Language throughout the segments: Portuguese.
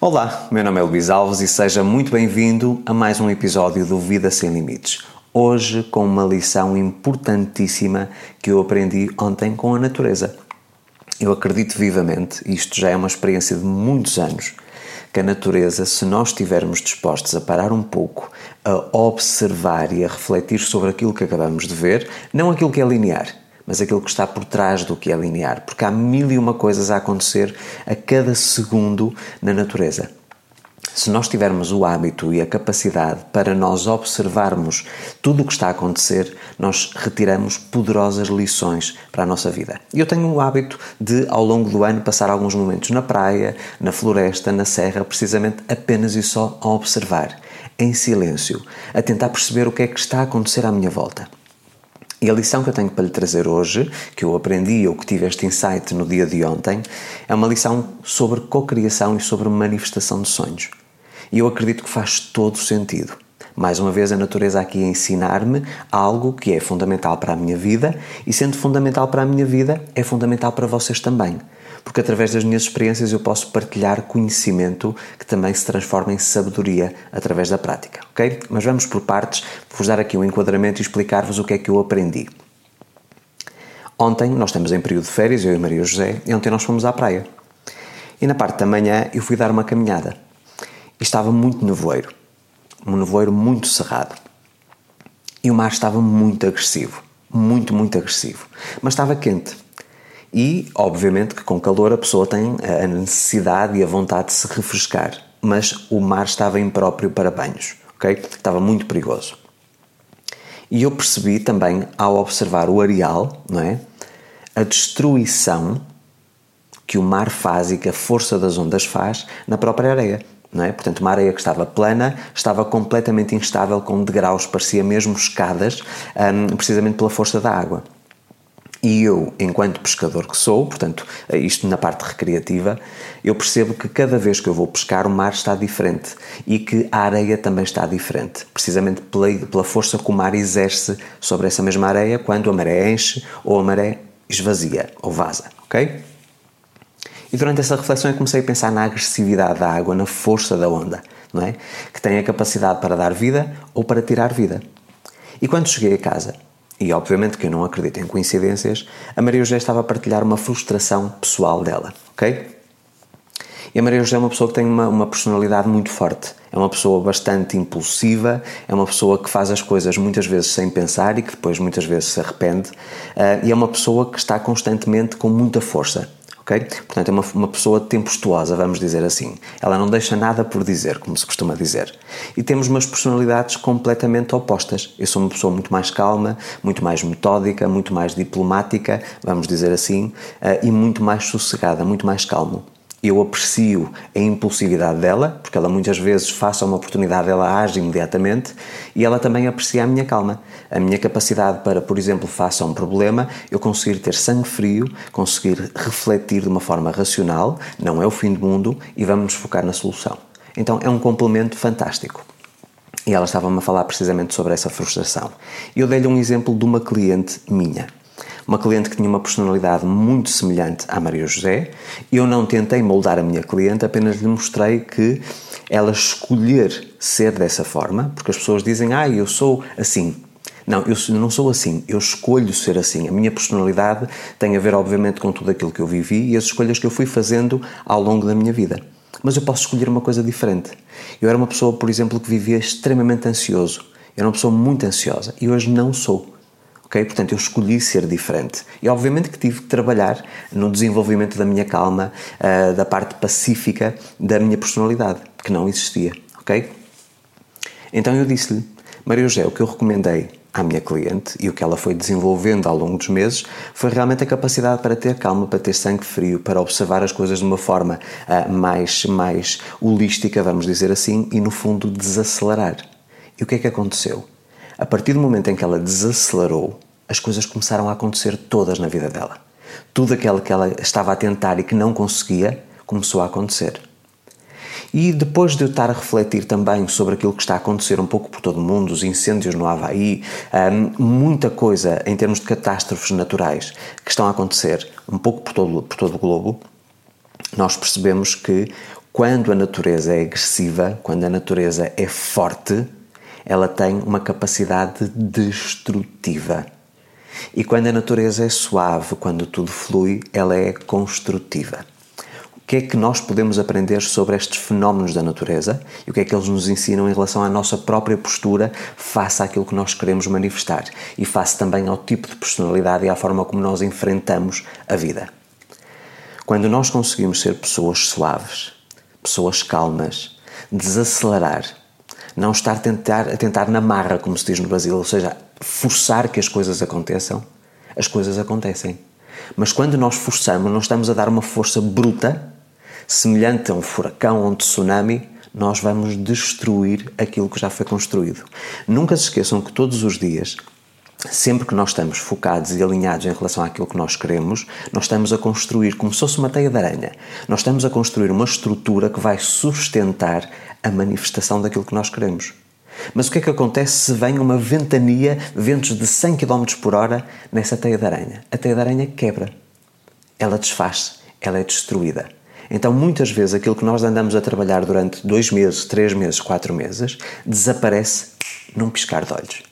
Olá, meu nome é Luís Alves e seja muito bem-vindo a mais um episódio do Vida Sem Limites. Hoje com uma lição importantíssima que eu aprendi ontem com a natureza. Eu acredito vivamente, isto já é uma experiência de muitos anos, que a natureza, se nós estivermos dispostos a parar um pouco, a observar e a refletir sobre aquilo que acabamos de ver, não aquilo que é linear, mas aquilo que está por trás do que é linear, porque há mil e uma coisas a acontecer a cada segundo na natureza. Se nós tivermos o hábito e a capacidade para nós observarmos tudo o que está a acontecer, nós retiramos poderosas lições para a nossa vida. Eu tenho o hábito de, ao longo do ano, passar alguns momentos na praia, na floresta, na serra, precisamente apenas e só a observar, em silêncio, a tentar perceber o que é que está a acontecer à minha volta. E a lição que eu tenho para lhe trazer hoje, que eu aprendi ou que tive este insight no dia de ontem, é uma lição sobre cocriação e sobre manifestação de sonhos. E eu acredito que faz todo sentido. Mais uma vez, a natureza aqui a ensinar-me algo que é fundamental para a minha vida e, sendo fundamental para a minha vida, é fundamental para vocês também porque através das minhas experiências eu posso partilhar conhecimento que também se transforma em sabedoria através da prática, ok? Mas vamos por partes, vou-vos dar aqui um enquadramento e explicar-vos o que é que eu aprendi. Ontem, nós estamos em período de férias, eu e Maria José, e ontem nós fomos à praia. E na parte da manhã eu fui dar uma caminhada. E estava muito nevoeiro. Um nevoeiro muito cerrado. E o mar estava muito agressivo. Muito, muito agressivo. Mas estava quente. E, obviamente, que com calor a pessoa tem a necessidade e a vontade de se refrescar, mas o mar estava impróprio para banhos, ok? Estava muito perigoso. E eu percebi também, ao observar o areal, não é? A destruição que o mar faz e que a força das ondas faz na própria areia. Não é? Portanto, uma areia que estava plana estava completamente instável, com degraus, parecia mesmo escadas, um, precisamente pela força da água. E eu, enquanto pescador que sou, portanto, isto na parte recreativa, eu percebo que cada vez que eu vou pescar o mar está diferente e que a areia também está diferente, precisamente pela, pela força que o mar exerce sobre essa mesma areia quando a maré enche ou a maré esvazia ou vaza, ok? E durante essa reflexão eu comecei a pensar na agressividade da água, na força da onda, não é? Que tem a capacidade para dar vida ou para tirar vida. E quando cheguei a casa, e obviamente que eu não acredito em coincidências, a Maria José estava a partilhar uma frustração pessoal dela, ok? E a Maria José é uma pessoa que tem uma, uma personalidade muito forte. É uma pessoa bastante impulsiva, é uma pessoa que faz as coisas muitas vezes sem pensar e que depois muitas vezes se arrepende. Uh, e é uma pessoa que está constantemente com muita força ok? Portanto, é uma, uma pessoa tempestuosa, vamos dizer assim. Ela não deixa nada por dizer, como se costuma dizer. E temos umas personalidades completamente opostas. Eu sou uma pessoa muito mais calma, muito mais metódica, muito mais diplomática, vamos dizer assim, eh, e muito mais sossegada, muito mais calmo eu aprecio a impulsividade dela, porque ela muitas vezes, face a uma oportunidade, ela age imediatamente e ela também aprecia a minha calma, a minha capacidade para, por exemplo, face a um problema, eu conseguir ter sangue frio, conseguir refletir de uma forma racional, não é o fim do mundo e vamos nos focar na solução. Então é um complemento fantástico. E ela estava-me a falar precisamente sobre essa frustração. Eu dei-lhe um exemplo de uma cliente minha uma cliente que tinha uma personalidade muito semelhante à Maria José. Eu não tentei moldar a minha cliente, apenas lhe mostrei que ela escolher ser dessa forma, porque as pessoas dizem, ah, eu sou assim. Não, eu não sou assim, eu escolho ser assim. A minha personalidade tem a ver, obviamente, com tudo aquilo que eu vivi e as escolhas que eu fui fazendo ao longo da minha vida. Mas eu posso escolher uma coisa diferente. Eu era uma pessoa, por exemplo, que vivia extremamente ansioso. Eu era uma pessoa muito ansiosa e hoje não sou ok? Portanto, eu escolhi ser diferente. E obviamente que tive que trabalhar no desenvolvimento da minha calma, uh, da parte pacífica da minha personalidade, que não existia, ok? Então eu disse-lhe, Maria José, o que eu recomendei à minha cliente e o que ela foi desenvolvendo ao longo dos meses foi realmente a capacidade para ter calma, para ter sangue frio, para observar as coisas de uma forma uh, mais, mais holística, vamos dizer assim, e no fundo desacelerar. E o que é que aconteceu? A partir do momento em que ela desacelerou, as coisas começaram a acontecer todas na vida dela. Tudo aquilo que ela estava a tentar e que não conseguia começou a acontecer. E depois de eu estar a refletir também sobre aquilo que está a acontecer um pouco por todo o mundo, os incêndios no Havaí, um, muita coisa em termos de catástrofes naturais que estão a acontecer um pouco por todo, por todo o globo, nós percebemos que Quando a natureza é agressiva, quando a natureza é forte, ela tem uma capacidade destrutiva. E quando a natureza é suave, quando tudo flui, ela é construtiva. O que é que nós podemos aprender sobre estes fenómenos da natureza e o que é que eles nos ensinam em relação à nossa própria postura face àquilo que nós queremos manifestar e face também ao tipo de personalidade e à forma como nós enfrentamos a vida? Quando nós conseguimos ser pessoas suaves, pessoas calmas, desacelerar, não estar tentar, a tentar na marra, como se diz no Brasil, ou seja, forçar que as coisas aconteçam, as coisas acontecem. Mas quando nós forçamos, nós estamos a dar uma força bruta, semelhante a um furacão ou um tsunami, nós vamos destruir aquilo que já foi construído. Nunca se esqueçam que todos os dias sempre que nós estamos focados e alinhados em relação àquilo que nós queremos, nós estamos a construir, como se fosse uma teia de aranha, nós estamos a construir uma estrutura que vai sustentar a manifestação daquilo que nós queremos. Mas o que é que acontece se vem uma ventania, ventos de 100 km por hora nessa teia de aranha? A teia de aranha quebra, ela desfaz, ela é destruída. Então, muitas vezes, aquilo que nós andamos a trabalhar durante dois meses, três meses, quatro meses, desaparece num piscar de olhos.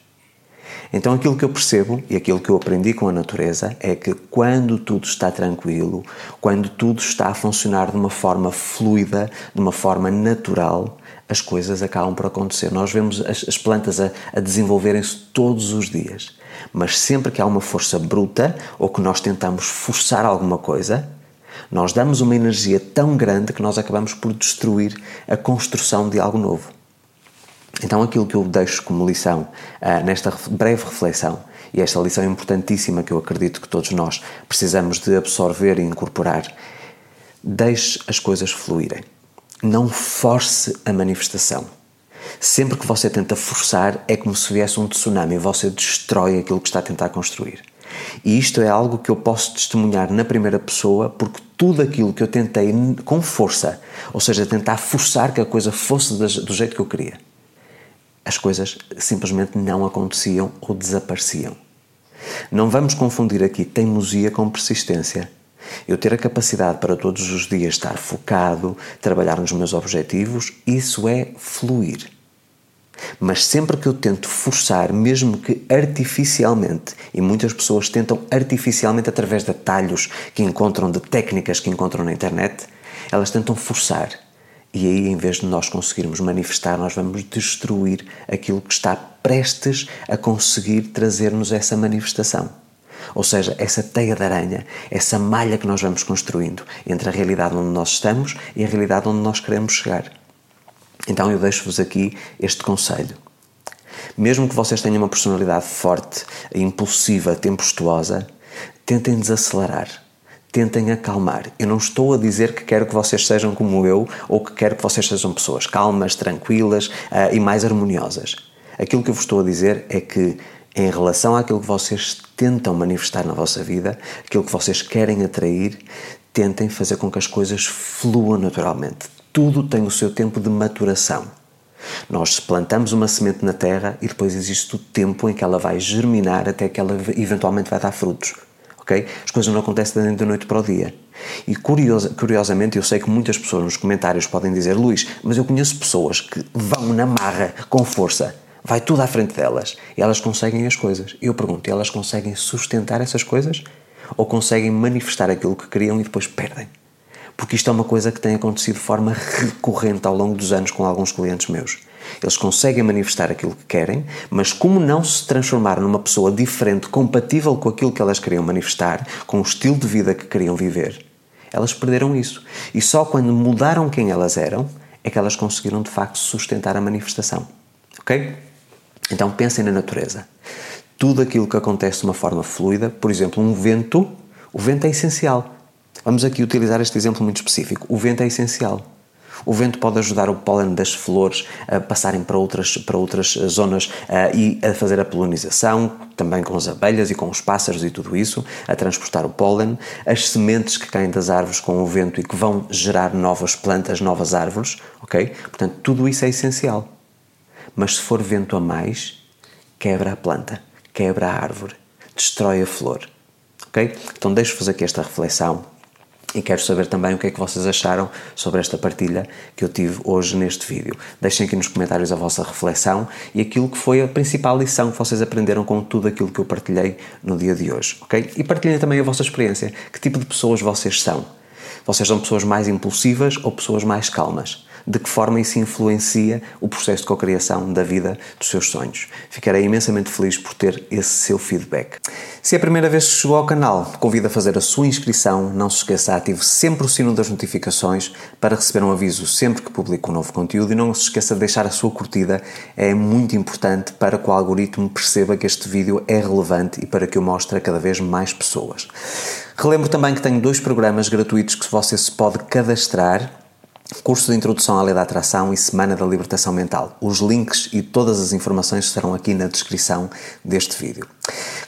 Então, aquilo que eu percebo e aquilo que eu aprendi com a natureza é que quando tudo está tranquilo, quando tudo está a funcionar de uma forma fluida, de uma forma natural, as coisas acabam por acontecer. Nós vemos as, as plantas a, a desenvolverem-se todos os dias, mas sempre que há uma força bruta ou que nós tentamos forçar alguma coisa, nós damos uma energia tão grande que nós acabamos por destruir a construção de algo novo. Então, aquilo que eu deixo como lição uh, nesta breve reflexão, e esta lição importantíssima que eu acredito que todos nós precisamos de absorver e incorporar, deixe as coisas fluírem. Não force a manifestação. Sempre que você tenta forçar, é como se viesse um tsunami, você destrói aquilo que está a tentar construir. E isto é algo que eu posso testemunhar na primeira pessoa, porque tudo aquilo que eu tentei com força, ou seja, tentar forçar que a coisa fosse do jeito que eu queria, as coisas simplesmente não aconteciam ou desapareciam. Não vamos confundir aqui teimosia com persistência. Eu ter a capacidade para todos os dias estar focado, trabalhar nos meus objetivos, isso é fluir. Mas sempre que eu tento forçar, mesmo que artificialmente, e muitas pessoas tentam artificialmente através de atalhos que encontram, de técnicas que encontram na internet, elas tentam forçar e aí, em vez de nós conseguirmos manifestar, nós vamos destruir aquilo que está prestes a conseguir trazer-nos essa manifestação. Ou seja, essa teia de aranha, essa malha que nós vamos construindo entre a realidade onde nós estamos e a realidade onde nós queremos chegar. Então eu deixo-vos aqui este conselho. Mesmo que vocês tenham uma personalidade forte, impulsiva, tempestuosa, tentem desacelerar tentem acalmar. Eu não estou a dizer que quero que vocês sejam como eu ou que quero que vocês sejam pessoas calmas, tranquilas uh, e mais harmoniosas. Aquilo que eu vos estou a dizer é que, em relação àquilo que vocês tentam manifestar na vossa vida, aquilo que vocês querem atrair, tentem fazer com que as coisas fluam naturalmente. Tudo tem o seu tempo de maturação. Nós plantamos uma semente na terra e depois existe o tempo em que ela vai germinar até que ela eventualmente vai dar frutos ok? As coisas não acontecem da noite para o dia. E curiosa, curiosamente, eu sei que muitas pessoas nos comentários podem dizer Luís, mas eu conheço pessoas que vão na marra, com força, vai tudo à frente delas e elas conseguem as coisas. Eu pergunto, elas conseguem sustentar essas coisas? Ou conseguem manifestar aquilo que queriam e depois perdem? Porque isto é uma coisa que tem acontecido de forma recorrente ao longo dos anos com alguns clientes meus. Eles conseguem manifestar aquilo que querem, mas como não se transformaram numa pessoa diferente, compatível com aquilo que elas queriam manifestar, com o estilo de vida que queriam viver, elas perderam isso. E só quando mudaram quem elas eram é que elas conseguiram de facto sustentar a manifestação. Ok? Então pensem na natureza. Tudo aquilo que acontece de uma forma fluida, por exemplo, um vento, o vento é essencial. Vamos aqui utilizar este exemplo muito específico. O vento é essencial. O vento pode ajudar o pólen das flores a passarem para outras, para outras zonas uh, e a fazer a polinização, também com as abelhas e com os pássaros e tudo isso, a transportar o pólen. As sementes que caem das árvores com o vento e que vão gerar novas plantas, novas árvores, ok? Portanto, tudo isso é essencial. Mas se for vento a mais, quebra a planta, quebra a árvore, destrói a flor, ok? Então deixo-vos aqui esta reflexão e quero saber também o que é que vocês acharam sobre esta partilha que eu tive hoje neste vídeo. Deixem aqui nos comentários a vossa reflexão e aquilo que foi a principal lição que vocês aprenderam com tudo aquilo que eu partilhei no dia de hoje, ok? E partilhem também a vossa experiência. Que tipo de pessoas vocês são? Vocês são pessoas mais impulsivas ou pessoas mais calmas? de que forma isso influencia o processo de cocriação da vida dos seus sonhos. Ficarei imensamente feliz por ter esse seu feedback. Se é a primeira vez que chegou ao canal, convido a fazer a sua inscrição. Não se esqueça, ative sempre o sino das notificações para receber um aviso sempre que publico um novo conteúdo e não se esqueça de deixar a sua curtida. É muito importante para que o algoritmo perceba que este vídeo é relevante e para que eu mostre a cada vez mais pessoas. Relembro também que tenho dois programas gratuitos que você se pode cadastrar curso de introdução à lei da atração e semana da libertação mental. Os links e todas as informações estarão aqui na descrição deste vídeo.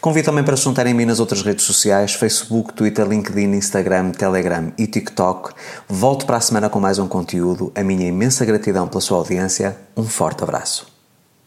Convido também para se juntarem a mim nas outras redes sociais, Facebook, Twitter, LinkedIn, Instagram, Telegram e TikTok. Volto para a semana com mais um conteúdo. A minha imensa gratidão pela sua audiência. Um forte abraço.